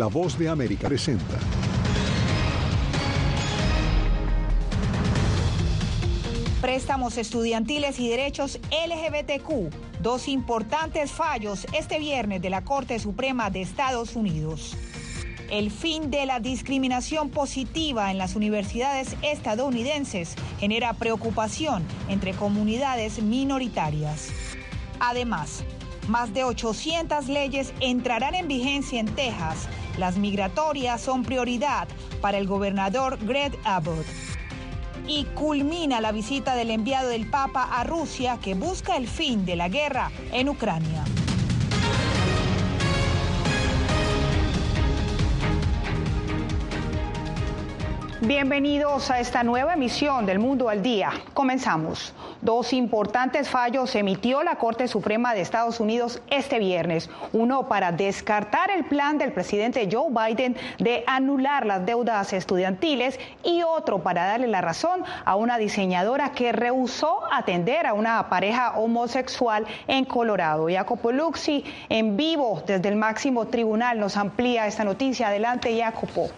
La voz de América presenta. Préstamos estudiantiles y derechos LGBTQ. Dos importantes fallos este viernes de la Corte Suprema de Estados Unidos. El fin de la discriminación positiva en las universidades estadounidenses genera preocupación entre comunidades minoritarias. Además, más de 800 leyes entrarán en vigencia en Texas. Las migratorias son prioridad para el gobernador Greg Abbott y culmina la visita del enviado del Papa a Rusia que busca el fin de la guerra en Ucrania. Bienvenidos a esta nueva emisión del Mundo al Día. Comenzamos. Dos importantes fallos emitió la Corte Suprema de Estados Unidos este viernes. Uno para descartar el plan del presidente Joe Biden de anular las deudas estudiantiles y otro para darle la razón a una diseñadora que rehusó atender a una pareja homosexual en Colorado. Jacopo Luxi en vivo desde el máximo tribunal nos amplía esta noticia. Adelante, Jacopo.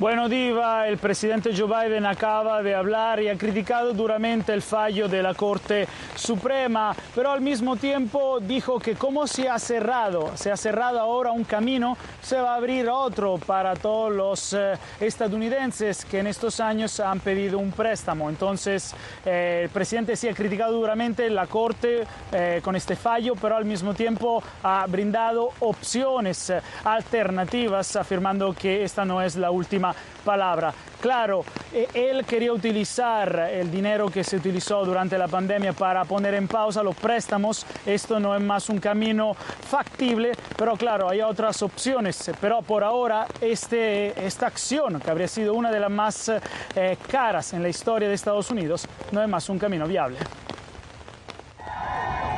Bueno, Diva, el presidente Joe Biden acaba de hablar y ha criticado duramente el fallo de la Corte Suprema, pero al mismo tiempo dijo que como se ha cerrado, se ha cerrado ahora un camino, se va a abrir otro para todos los eh, estadounidenses que en estos años han pedido un préstamo. Entonces, eh, el presidente sí ha criticado duramente la Corte eh, con este fallo, pero al mismo tiempo ha brindado opciones alternativas, afirmando que esta no es la última palabra. Claro, eh, él quería utilizar el dinero que se utilizó durante la pandemia para poner en pausa los préstamos. Esto no es más un camino factible, pero claro, hay otras opciones. Pero por ahora, este, esta acción, que habría sido una de las más eh, caras en la historia de Estados Unidos, no es más un camino viable.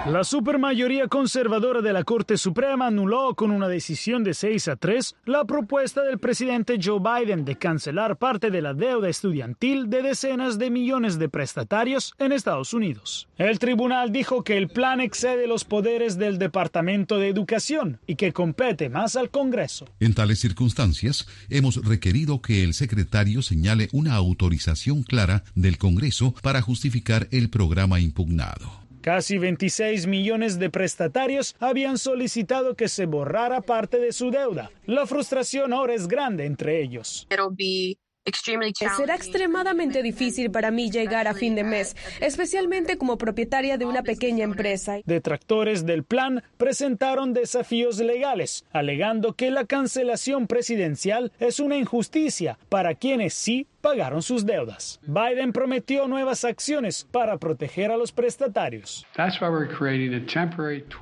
La supermayoría conservadora de la Corte Suprema anuló con una decisión de 6 a 3 la propuesta del presidente Joe Biden de cancelar parte de la deuda estudiantil de decenas de millones de prestatarios en Estados Unidos. El tribunal dijo que el plan excede los poderes del Departamento de Educación y que compete más al Congreso. En tales circunstancias, hemos requerido que el secretario señale una autorización clara del Congreso para justificar el programa impugnado. Casi 26 millones de prestatarios habían solicitado que se borrara parte de su deuda. La frustración ahora es grande entre ellos. Será extremadamente difícil para mí llegar a fin de mes, especialmente como propietaria de una pequeña empresa. Detractores del plan presentaron desafíos legales, alegando que la cancelación presidencial es una injusticia para quienes sí pagaron sus deudas. Biden prometió nuevas acciones para proteger a los prestatarios.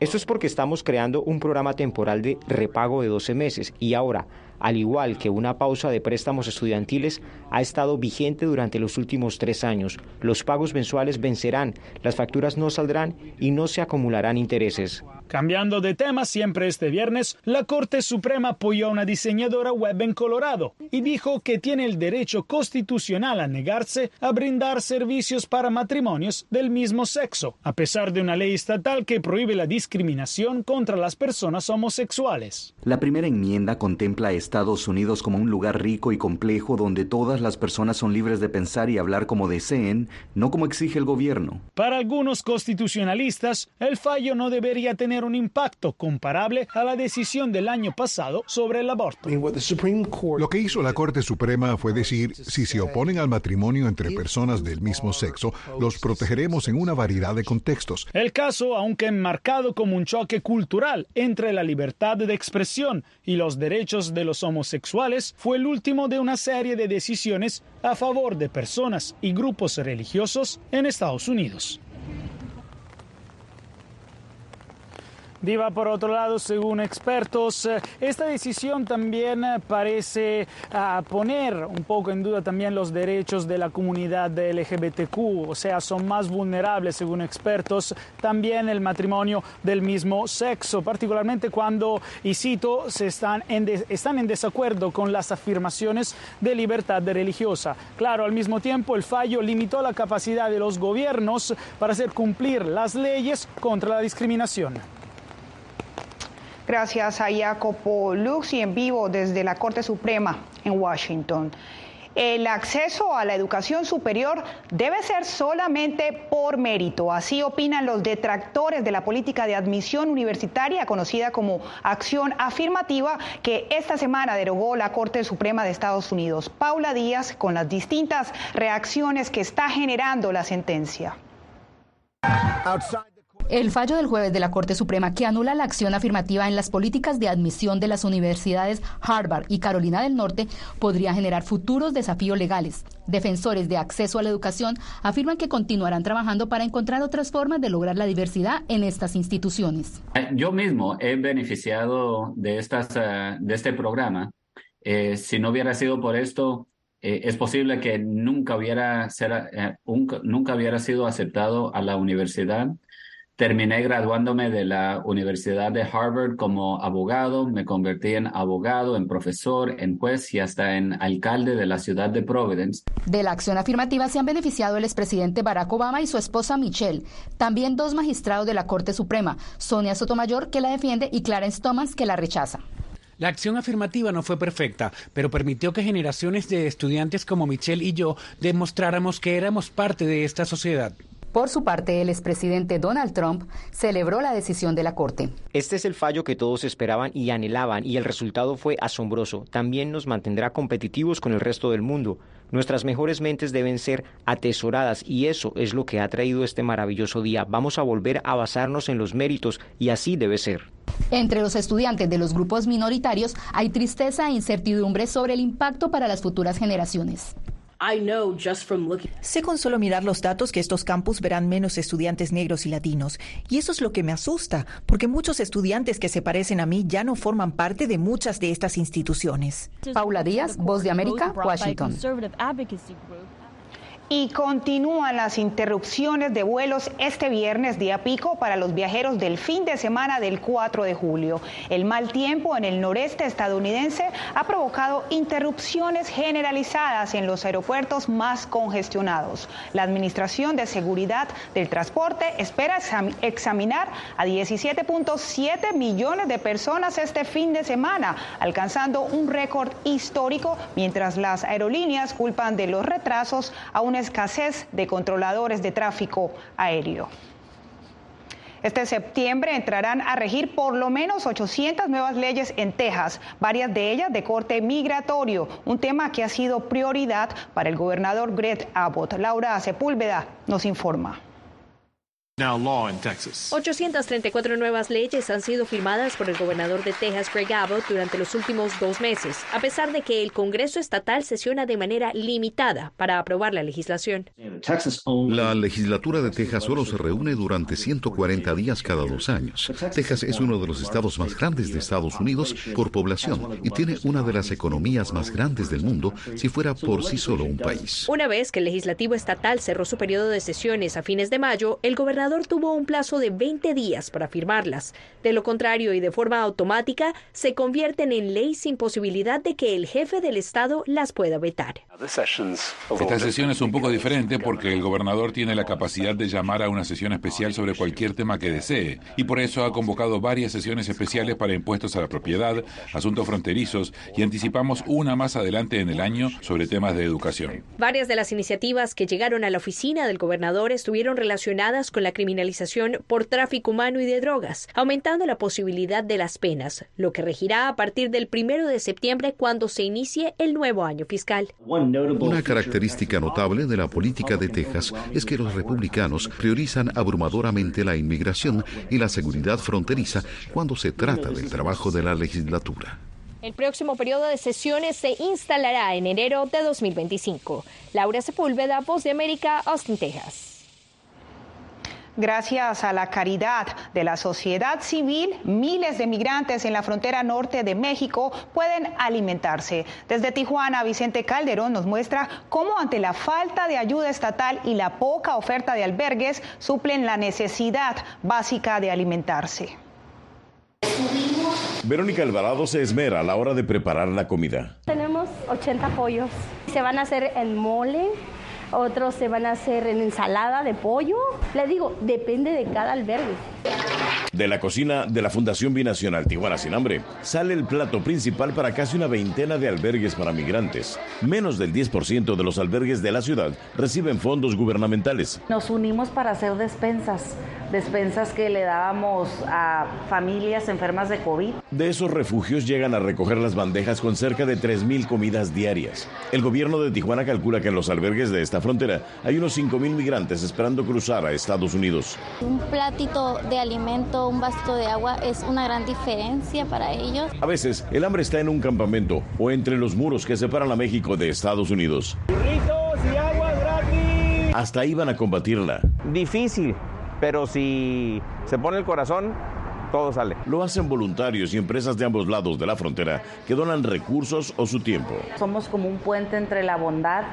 Esto es porque estamos creando un programa temporal de repago de 12 meses y ahora al igual que una pausa de préstamos estudiantiles, ha estado vigente durante los últimos tres años. Los pagos mensuales vencerán, las facturas no saldrán y no se acumularán intereses. Cambiando de tema, siempre este viernes, la Corte Suprema apoyó a una diseñadora web en Colorado y dijo que tiene el derecho constitucional a negarse a brindar servicios para matrimonios del mismo sexo, a pesar de una ley estatal que prohíbe la discriminación contra las personas homosexuales. La primera enmienda contempla a Estados Unidos como un lugar rico y complejo donde todas las personas son libres de pensar y hablar como deseen, no como exige el gobierno. Para algunos constitucionalistas, el fallo no debería tener un impacto comparable a la decisión del año pasado sobre el aborto. Lo que hizo la Corte Suprema fue decir, si se oponen al matrimonio entre personas del mismo sexo, los protegeremos en una variedad de contextos. El caso, aunque enmarcado como un choque cultural entre la libertad de expresión y los derechos de los homosexuales, fue el último de una serie de decisiones a favor de personas y grupos religiosos en Estados Unidos. Diva, por otro lado, según expertos, eh, esta decisión también eh, parece ah, poner un poco en duda también los derechos de la comunidad LGBTQ, o sea, son más vulnerables, según expertos, también el matrimonio del mismo sexo, particularmente cuando, y cito, se están, en están en desacuerdo con las afirmaciones de libertad religiosa. Claro, al mismo tiempo, el fallo limitó la capacidad de los gobiernos para hacer cumplir las leyes contra la discriminación. Gracias a Jacopo Luxi en vivo desde la Corte Suprema en Washington. El acceso a la educación superior debe ser solamente por mérito. Así opinan los detractores de la política de admisión universitaria conocida como acción afirmativa que esta semana derogó la Corte Suprema de Estados Unidos. Paula Díaz con las distintas reacciones que está generando la sentencia. El fallo del jueves de la Corte Suprema que anula la acción afirmativa en las políticas de admisión de las universidades Harvard y Carolina del Norte podría generar futuros desafíos legales. Defensores de acceso a la educación afirman que continuarán trabajando para encontrar otras formas de lograr la diversidad en estas instituciones. Eh, yo mismo he beneficiado de, estas, eh, de este programa. Eh, si no hubiera sido por esto, es posible que nunca hubiera, ser, nunca hubiera sido aceptado a la universidad Terminé graduándome de la Universidad de Harvard como abogado, me convertí en abogado, en profesor, en juez y hasta en alcalde de la ciudad de Providence. De la acción afirmativa se han beneficiado el expresidente Barack Obama y su esposa Michelle, también dos magistrados de la Corte Suprema, Sonia Sotomayor, que la defiende, y Clarence Thomas, que la rechaza. La acción afirmativa no fue perfecta, pero permitió que generaciones de estudiantes como Michelle y yo demostráramos que éramos parte de esta sociedad. Por su parte, el expresidente Donald Trump celebró la decisión de la Corte. Este es el fallo que todos esperaban y anhelaban y el resultado fue asombroso. También nos mantendrá competitivos con el resto del mundo. Nuestras mejores mentes deben ser atesoradas y eso es lo que ha traído este maravilloso día. Vamos a volver a basarnos en los méritos y así debe ser. Entre los estudiantes de los grupos minoritarios hay tristeza e incertidumbre sobre el impacto para las futuras generaciones. Sé con solo mirar los datos que estos campus verán menos estudiantes negros y latinos. Y eso es lo que me asusta, porque muchos estudiantes que se parecen a mí ya no forman parte de muchas de estas instituciones. Paula Díaz, Voz de América, Washington. Y continúan las interrupciones de vuelos este viernes día pico para los viajeros del fin de semana del 4 de julio. El mal tiempo en el noreste estadounidense ha provocado interrupciones generalizadas en los aeropuertos más congestionados. La Administración de Seguridad del Transporte espera examinar a 17.7 millones de personas este fin de semana, alcanzando un récord histórico, mientras las aerolíneas culpan de los retrasos a una escasez de controladores de tráfico aéreo. Este septiembre entrarán a regir por lo menos 800 nuevas leyes en Texas, varias de ellas de corte migratorio, un tema que ha sido prioridad para el gobernador Greg Abbott. Laura Sepúlveda nos informa. 834 nuevas leyes han sido firmadas por el gobernador de Texas, Greg Abbott, durante los últimos dos meses, a pesar de que el Congreso estatal sesiona de manera limitada para aprobar la legislación. La legislatura de Texas solo se reúne durante 140 días cada dos años. Texas es uno de los estados más grandes de Estados Unidos por población y tiene una de las economías más grandes del mundo si fuera por sí solo un país. Una vez que el legislativo estatal cerró su periodo de sesiones a fines de mayo, el gobernador tuvo un plazo de 20 días para firmarlas. De lo contrario y de forma automática, se convierten en ley sin posibilidad de que el jefe del Estado las pueda vetar. Esta sesión es un poco diferente porque el gobernador tiene la capacidad de llamar a una sesión especial sobre cualquier tema que desee y por eso ha convocado varias sesiones especiales para impuestos a la propiedad, asuntos fronterizos y anticipamos una más adelante en el año sobre temas de educación. Varias de las iniciativas que llegaron a la oficina del gobernador estuvieron relacionadas con la criminalización por tráfico humano y de drogas, aumentando la posibilidad de las penas, lo que regirá a partir del primero de septiembre cuando se inicie el nuevo año fiscal. Una característica notable de la política de Texas es que los republicanos priorizan abrumadoramente la inmigración y la seguridad fronteriza cuando se trata del trabajo de la legislatura. El próximo periodo de sesiones se instalará en enero de 2025. Laura Sepúlveda, Voz de América, Austin, Texas. Gracias a la caridad de la sociedad civil, miles de migrantes en la frontera norte de México pueden alimentarse. Desde Tijuana, Vicente Calderón nos muestra cómo ante la falta de ayuda estatal y la poca oferta de albergues suplen la necesidad básica de alimentarse. Verónica Alvarado se esmera a la hora de preparar la comida. Tenemos 80 pollos. Se van a hacer en mole, otros se van a hacer en ensalada de pollo. Le digo, depende de cada albergue. De la cocina de la Fundación Binacional Tijuana Sin Hambre sale el plato principal para casi una veintena de albergues para migrantes. Menos del 10% de los albergues de la ciudad reciben fondos gubernamentales. Nos unimos para hacer despensas, despensas que le dábamos a familias enfermas de COVID. De esos refugios llegan a recoger las bandejas con cerca de 3.000 comidas diarias. El gobierno de Tijuana calcula que en los albergues de esta frontera hay unos 5.000 migrantes esperando cruzar a Estados Unidos. Un platito de alimento, un vasito de agua es una gran diferencia para ellos. A veces el hambre está en un campamento o entre los muros que separan a México de Estados Unidos. y agua gratis! Hasta iban a combatirla. Difícil, pero si se pone el corazón, todo sale. Lo hacen voluntarios y empresas de ambos lados de la frontera que donan recursos o su tiempo. Somos como un puente entre la bondad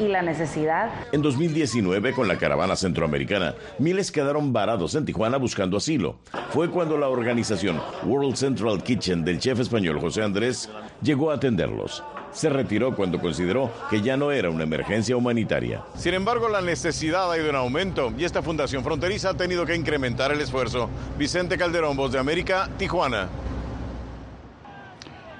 y la necesidad. En 2019, con la caravana centroamericana, miles quedaron varados en Tijuana buscando asilo. Fue cuando la organización World Central Kitchen del chef español José Andrés llegó a atenderlos se retiró cuando consideró que ya no era una emergencia humanitaria. Sin embargo, la necesidad ha ido en aumento y esta fundación fronteriza ha tenido que incrementar el esfuerzo. Vicente Calderón, Voz de América, Tijuana.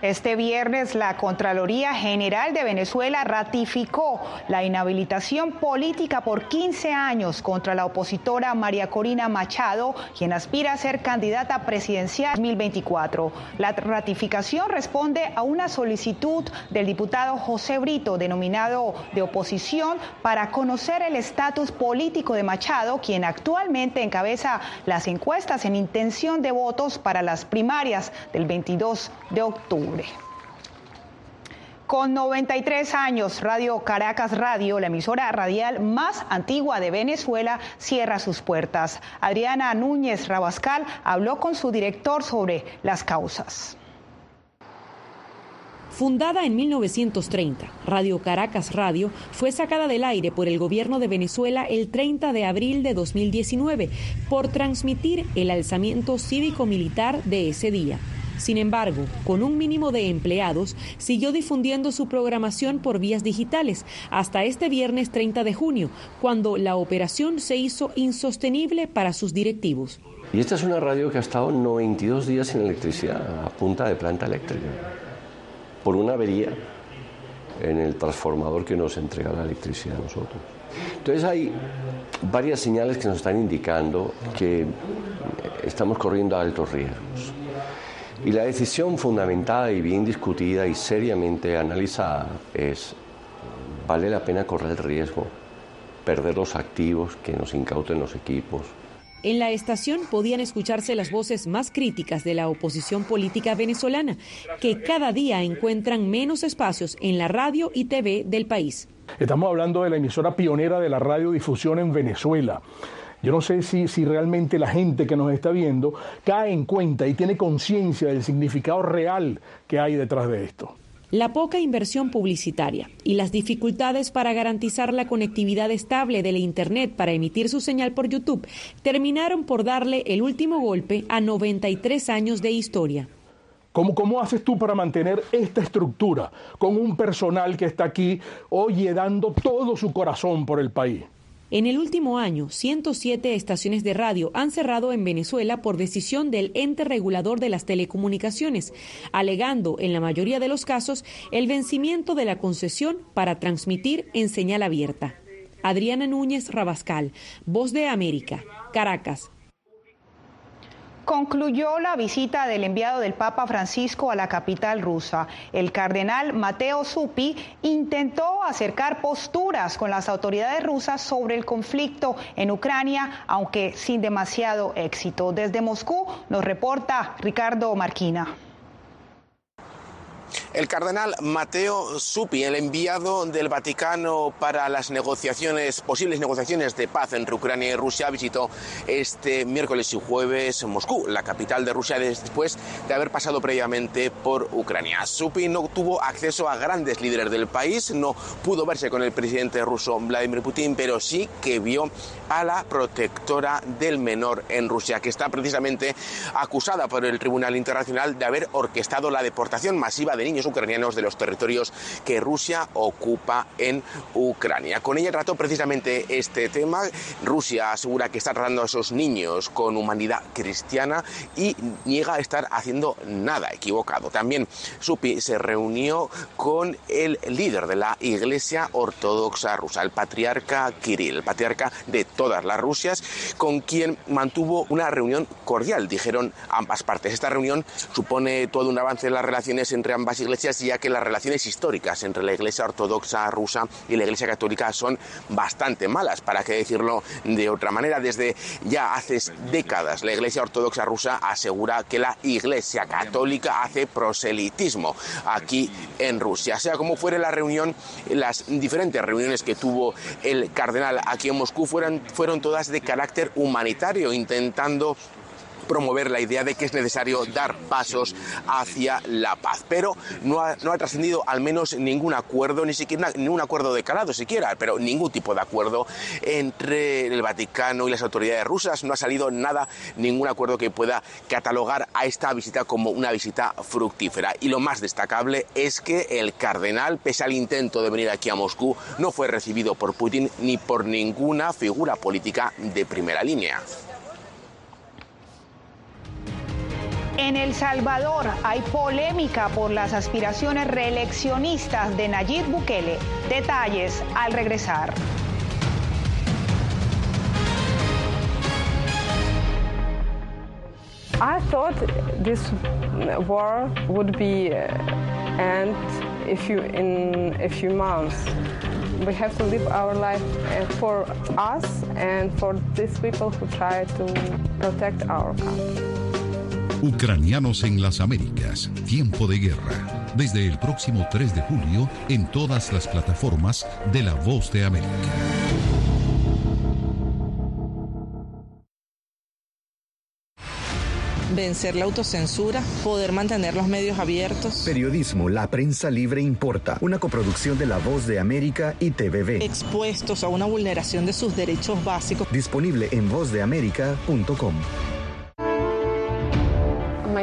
Este viernes la Contraloría General de Venezuela ratificó la inhabilitación política por 15 años contra la opositora María Corina Machado, quien aspira a ser candidata presidencial 2024. La ratificación responde a una solicitud del diputado José Brito, denominado de oposición, para conocer el estatus político de Machado, quien actualmente encabeza las encuestas en intención de votos para las primarias del 22 de octubre. Con 93 años, Radio Caracas Radio, la emisora radial más antigua de Venezuela, cierra sus puertas. Adriana Núñez Rabascal habló con su director sobre las causas. Fundada en 1930, Radio Caracas Radio fue sacada del aire por el gobierno de Venezuela el 30 de abril de 2019 por transmitir el alzamiento cívico-militar de ese día. Sin embargo, con un mínimo de empleados, siguió difundiendo su programación por vías digitales hasta este viernes 30 de junio, cuando la operación se hizo insostenible para sus directivos. Y esta es una radio que ha estado 92 días sin electricidad, a punta de planta eléctrica, por una avería en el transformador que nos entrega la electricidad a nosotros. Entonces hay varias señales que nos están indicando que estamos corriendo altos riesgos. Y la decisión fundamentada y bien discutida y seriamente analizada es, ¿vale la pena correr el riesgo, perder los activos que nos incauten los equipos? En la estación podían escucharse las voces más críticas de la oposición política venezolana, que cada día encuentran menos espacios en la radio y TV del país. Estamos hablando de la emisora pionera de la radiodifusión en Venezuela. Yo no sé si, si realmente la gente que nos está viendo cae en cuenta y tiene conciencia del significado real que hay detrás de esto. La poca inversión publicitaria y las dificultades para garantizar la conectividad estable de la Internet para emitir su señal por YouTube terminaron por darle el último golpe a 93 años de historia. ¿Cómo, ¿Cómo, haces tú para mantener esta estructura con un personal que está aquí, oye, dando todo su corazón por el país? En el último año, 107 estaciones de radio han cerrado en Venezuela por decisión del ente regulador de las telecomunicaciones, alegando en la mayoría de los casos el vencimiento de la concesión para transmitir en señal abierta. Adriana Núñez Rabascal, Voz de América, Caracas, concluyó la visita del enviado del Papa Francisco a la capital rusa. El cardenal Mateo Supi intentó acercar posturas con las autoridades rusas sobre el conflicto en Ucrania, aunque sin demasiado éxito. Desde Moscú nos reporta Ricardo Marquina. El cardenal Mateo Supi, el enviado del Vaticano para las negociaciones, posibles negociaciones de paz entre Ucrania y Rusia, visitó este miércoles y jueves Moscú, la capital de Rusia, después de haber pasado previamente por Ucrania. Supi no tuvo acceso a grandes líderes del país, no pudo verse con el presidente ruso Vladimir Putin, pero sí que vio a la protectora del menor en Rusia, que está precisamente acusada por el Tribunal Internacional de haber orquestado la deportación masiva de niños ucranianos de los territorios que Rusia ocupa en Ucrania. Con ella trató precisamente este tema. Rusia asegura que está tratando a esos niños con humanidad cristiana y niega estar haciendo nada equivocado. También Supi se reunió con el líder de la Iglesia Ortodoxa rusa, el patriarca Kirill, el patriarca de todas las Rusias, con quien mantuvo una reunión cordial, dijeron ambas partes. Esta reunión supone todo un avance en las relaciones entre ambas iglesias, ya que las relaciones históricas entre la Iglesia Ortodoxa rusa y la Iglesia Católica son bastante malas, para qué decirlo de otra manera. Desde ya hace décadas la Iglesia Ortodoxa rusa asegura que la Iglesia Católica hace proselitismo aquí en Rusia. Sea como fuere la reunión, las diferentes reuniones que tuvo el cardenal aquí en Moscú fueron, fueron todas de carácter humanitario, intentando promover la idea de que es necesario dar pasos hacia la paz. Pero no ha, no ha trascendido al menos ningún acuerdo, ni siquiera ningún acuerdo de siquiera, pero ningún tipo de acuerdo entre el Vaticano y las autoridades rusas. No ha salido nada, ningún acuerdo que pueda catalogar a esta visita como una visita fructífera. Y lo más destacable es que el cardenal, pese al intento de venir aquí a Moscú, no fue recibido por Putin ni por ninguna figura política de primera línea. En El Salvador hay polémica por las aspiraciones reeleccionistas de Nayib Bukele. Detalles al regresar. I thought this war would be uh, end if you in a few months. We have to live our life uh, for us and for these people who try to protect our country. Ucranianos en las Américas, tiempo de guerra. Desde el próximo 3 de julio en todas las plataformas de La Voz de América. vencer la autocensura, poder mantener los medios abiertos. Periodismo, la prensa libre importa, una coproducción de La Voz de América y TVV. Expuestos a una vulneración de sus derechos básicos. Disponible en vozdeamerica.com.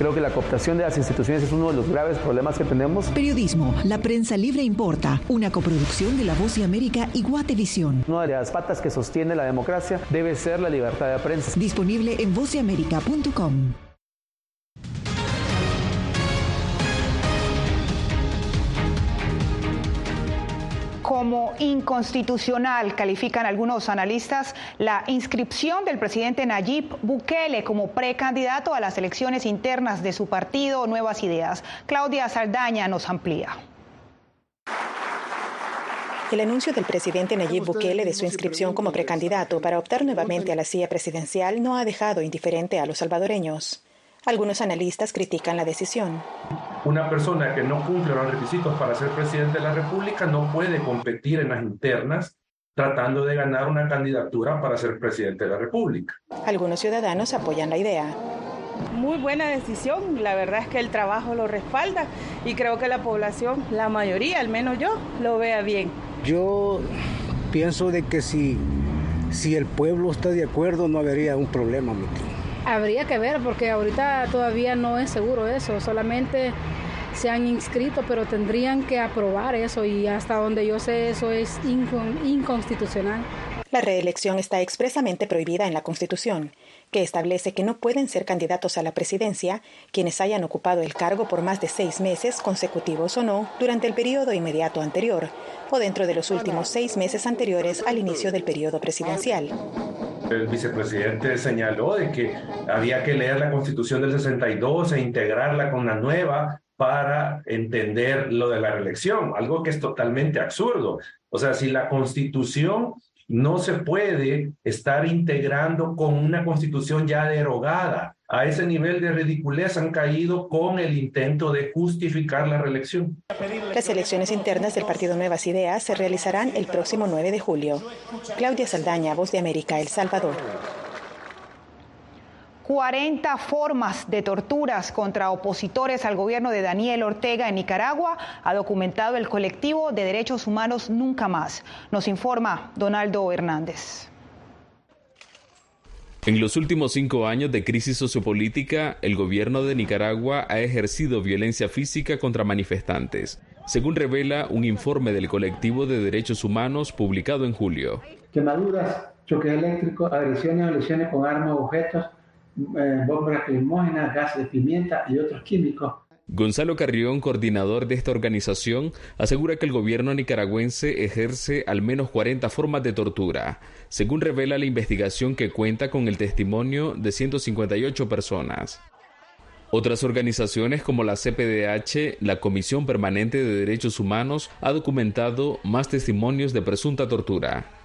Creo que la cooptación de las instituciones es uno de los graves problemas que tenemos. Periodismo, la prensa libre importa, una coproducción de La Voz de América y Guatevisión. Una de las patas que sostiene la democracia debe ser la libertad de prensa. Disponible en vozdeamerica.com. Como inconstitucional califican algunos analistas la inscripción del presidente Nayib Bukele como precandidato a las elecciones internas de su partido Nuevas Ideas. Claudia Saldaña nos amplía. El anuncio del presidente Nayib Bukele de su inscripción como precandidato para optar nuevamente a la silla presidencial no ha dejado indiferente a los salvadoreños. Algunos analistas critican la decisión. Una persona que no cumple los requisitos para ser presidente de la República no puede competir en las internas tratando de ganar una candidatura para ser presidente de la República. Algunos ciudadanos apoyan la idea. Muy buena decisión, la verdad es que el trabajo lo respalda y creo que la población, la mayoría, al menos yo, lo vea bien. Yo pienso de que si, si el pueblo está de acuerdo no habría un problema, mi tío. Habría que ver porque ahorita todavía no es seguro eso, solamente se han inscrito, pero tendrían que aprobar eso y hasta donde yo sé eso es inconstitucional. La reelección está expresamente prohibida en la Constitución, que establece que no pueden ser candidatos a la presidencia quienes hayan ocupado el cargo por más de seis meses, consecutivos o no, durante el periodo inmediato anterior o dentro de los últimos seis meses anteriores al inicio del periodo presidencial. El vicepresidente señaló de que había que leer la Constitución del 62 e integrarla con la nueva para entender lo de la reelección, algo que es totalmente absurdo. O sea, si la Constitución no se puede estar integrando con una constitución ya derogada. A ese nivel de ridiculez han caído con el intento de justificar la reelección. Las elecciones internas del Partido Nuevas Ideas se realizarán el próximo 9 de julio. Claudia Saldaña, Voz de América, El Salvador. 40 formas de torturas contra opositores al gobierno de Daniel Ortega en Nicaragua ha documentado el colectivo de derechos humanos Nunca Más. Nos informa Donaldo Hernández. En los últimos cinco años de crisis sociopolítica, el gobierno de Nicaragua ha ejercido violencia física contra manifestantes, según revela un informe del colectivo de derechos humanos publicado en julio. Quemaduras, choques eléctricos, agresiones o lesiones con armas o objetos, eh, bombas de pimienta y otros químicos. Gonzalo Carrión, coordinador de esta organización, asegura que el gobierno nicaragüense ejerce al menos 40 formas de tortura, según revela la investigación que cuenta con el testimonio de 158 personas. Otras organizaciones como la CPDH, la Comisión Permanente de Derechos Humanos, ha documentado más testimonios de presunta tortura.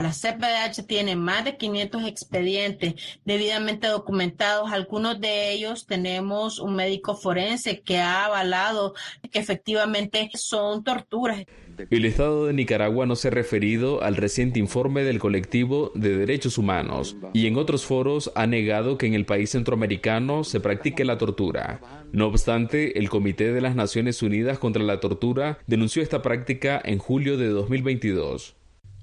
La CPDH tiene más de 500 expedientes debidamente documentados. Algunos de ellos tenemos un médico forense que ha avalado que efectivamente son torturas. El Estado de Nicaragua no se ha referido al reciente informe del colectivo de derechos humanos y en otros foros ha negado que en el país centroamericano se practique la tortura. No obstante, el Comité de las Naciones Unidas contra la Tortura denunció esta práctica en julio de 2022.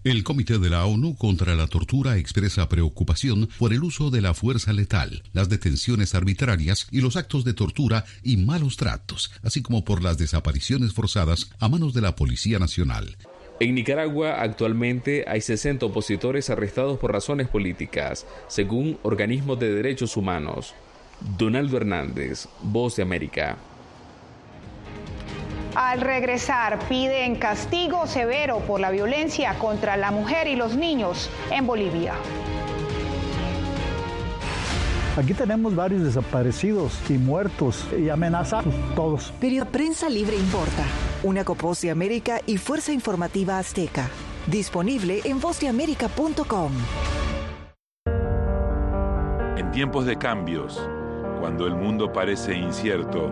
El Comité de la ONU contra la Tortura expresa preocupación por el uso de la fuerza letal, las detenciones arbitrarias y los actos de tortura y malos tratos, así como por las desapariciones forzadas a manos de la Policía Nacional. En Nicaragua actualmente hay 60 opositores arrestados por razones políticas, según organismos de derechos humanos. Donaldo Hernández, Voz de América. Al regresar, piden castigo severo por la violencia contra la mujer y los niños en Bolivia. Aquí tenemos varios desaparecidos y muertos y amenazados todos. Pero Prensa Libre Importa, una Copos de América y Fuerza Informativa Azteca. Disponible en vozdeamerica.com. En tiempos de cambios, cuando el mundo parece incierto,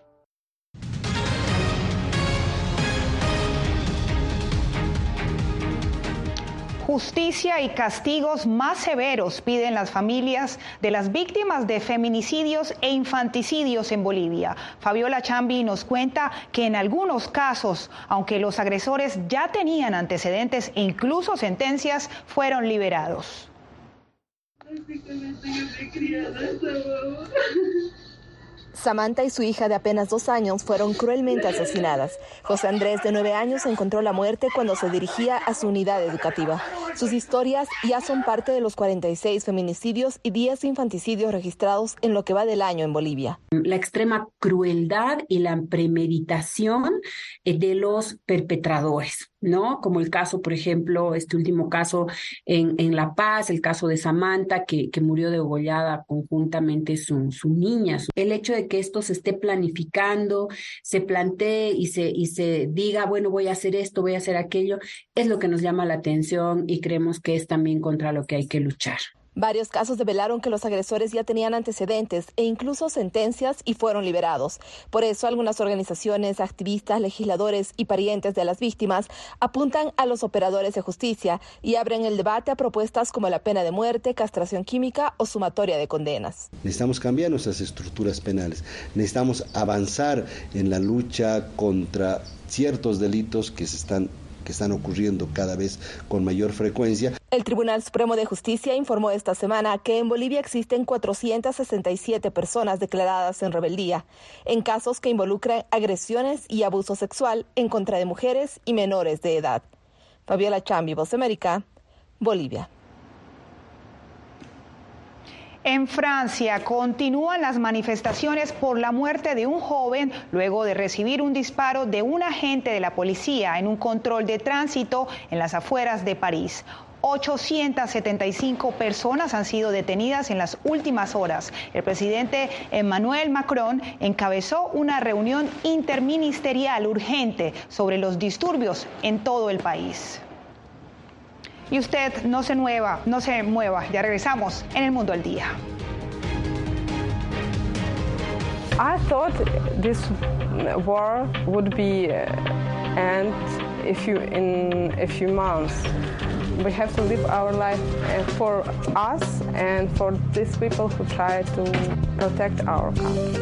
Justicia y castigos más severos piden las familias de las víctimas de feminicidios e infanticidios en Bolivia. Fabiola Chambi nos cuenta que en algunos casos, aunque los agresores ya tenían antecedentes e incluso sentencias, fueron liberados. Samantha y su hija de apenas dos años fueron cruelmente asesinadas. José Andrés, de nueve años, encontró la muerte cuando se dirigía a su unidad educativa. Sus historias ya son parte de los 46 feminicidios y 10 infanticidios registrados en lo que va del año en Bolivia. La extrema crueldad y la premeditación eh, de los perpetradores. ¿No? Como el caso, por ejemplo, este último caso en, en La Paz, el caso de Samantha, que, que murió degollada conjuntamente su, su niña. El hecho de que esto se esté planificando, se plantee y se, y se diga, bueno, voy a hacer esto, voy a hacer aquello, es lo que nos llama la atención y creemos que es también contra lo que hay que luchar. Varios casos develaron que los agresores ya tenían antecedentes e incluso sentencias y fueron liberados. Por eso algunas organizaciones, activistas, legisladores y parientes de las víctimas apuntan a los operadores de justicia y abren el debate a propuestas como la pena de muerte, castración química o sumatoria de condenas. Necesitamos cambiar nuestras estructuras penales. Necesitamos avanzar en la lucha contra ciertos delitos que se están que están ocurriendo cada vez con mayor frecuencia. El Tribunal Supremo de Justicia informó esta semana que en Bolivia existen 467 personas declaradas en rebeldía, en casos que involucran agresiones y abuso sexual en contra de mujeres y menores de edad. Fabiola Chambi, Voz América, Bolivia. En Francia continúan las manifestaciones por la muerte de un joven luego de recibir un disparo de un agente de la policía en un control de tránsito en las afueras de París. 875 personas han sido detenidas en las últimas horas. El presidente Emmanuel Macron encabezó una reunión interministerial urgente sobre los disturbios en todo el país. Y usted no se mueva, no se mueva. Ya regresamos en el mundo al día. I thought this war would be uh, end if you in a few months. We have to live our life uh, for us and for these people who try to protect our country.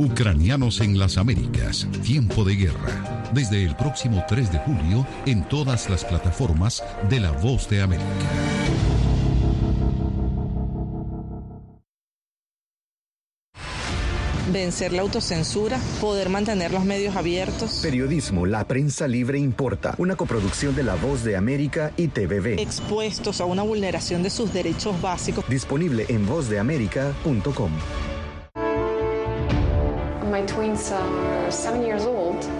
Ucranianos en las Américas, tiempo de guerra desde el próximo 3 de julio en todas las plataformas de La Voz de América. vencer la autocensura, poder mantener los medios abiertos. Periodismo, la prensa libre importa, una coproducción de La Voz de América y TVB. Expuestos a una vulneración de sus derechos básicos. Disponible en vozdeamerica.com. My twins are seven years old.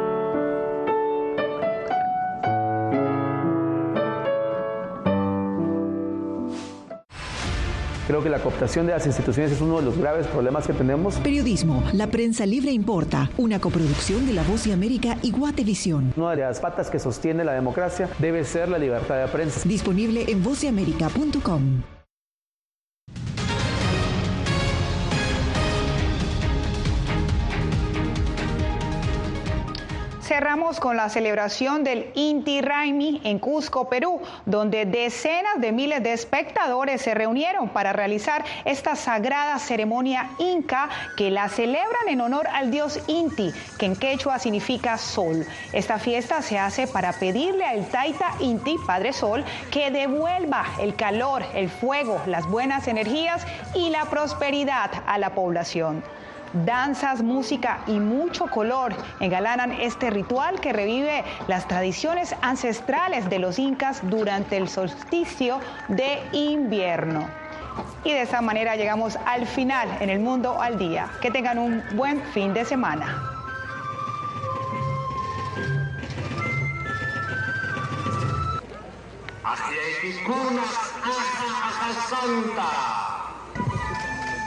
Creo que la cooptación de las instituciones es uno de los graves problemas que tenemos. Periodismo, la prensa libre importa, una coproducción de La Voz de América y Guatevisión. Una de las patas que sostiene la democracia debe ser la libertad de prensa. Disponible en vozdeamerica.com. Cerramos con la celebración del Inti Raimi en Cusco, Perú, donde decenas de miles de espectadores se reunieron para realizar esta sagrada ceremonia inca que la celebran en honor al dios Inti, que en quechua significa sol. Esta fiesta se hace para pedirle al Taita Inti, Padre Sol, que devuelva el calor, el fuego, las buenas energías y la prosperidad a la población. Danzas, música y mucho color engalanan este ritual que revive las tradiciones ancestrales de los incas durante el solsticio de invierno. Y de esa manera llegamos al final en el mundo al día. Que tengan un buen fin de semana. Santa.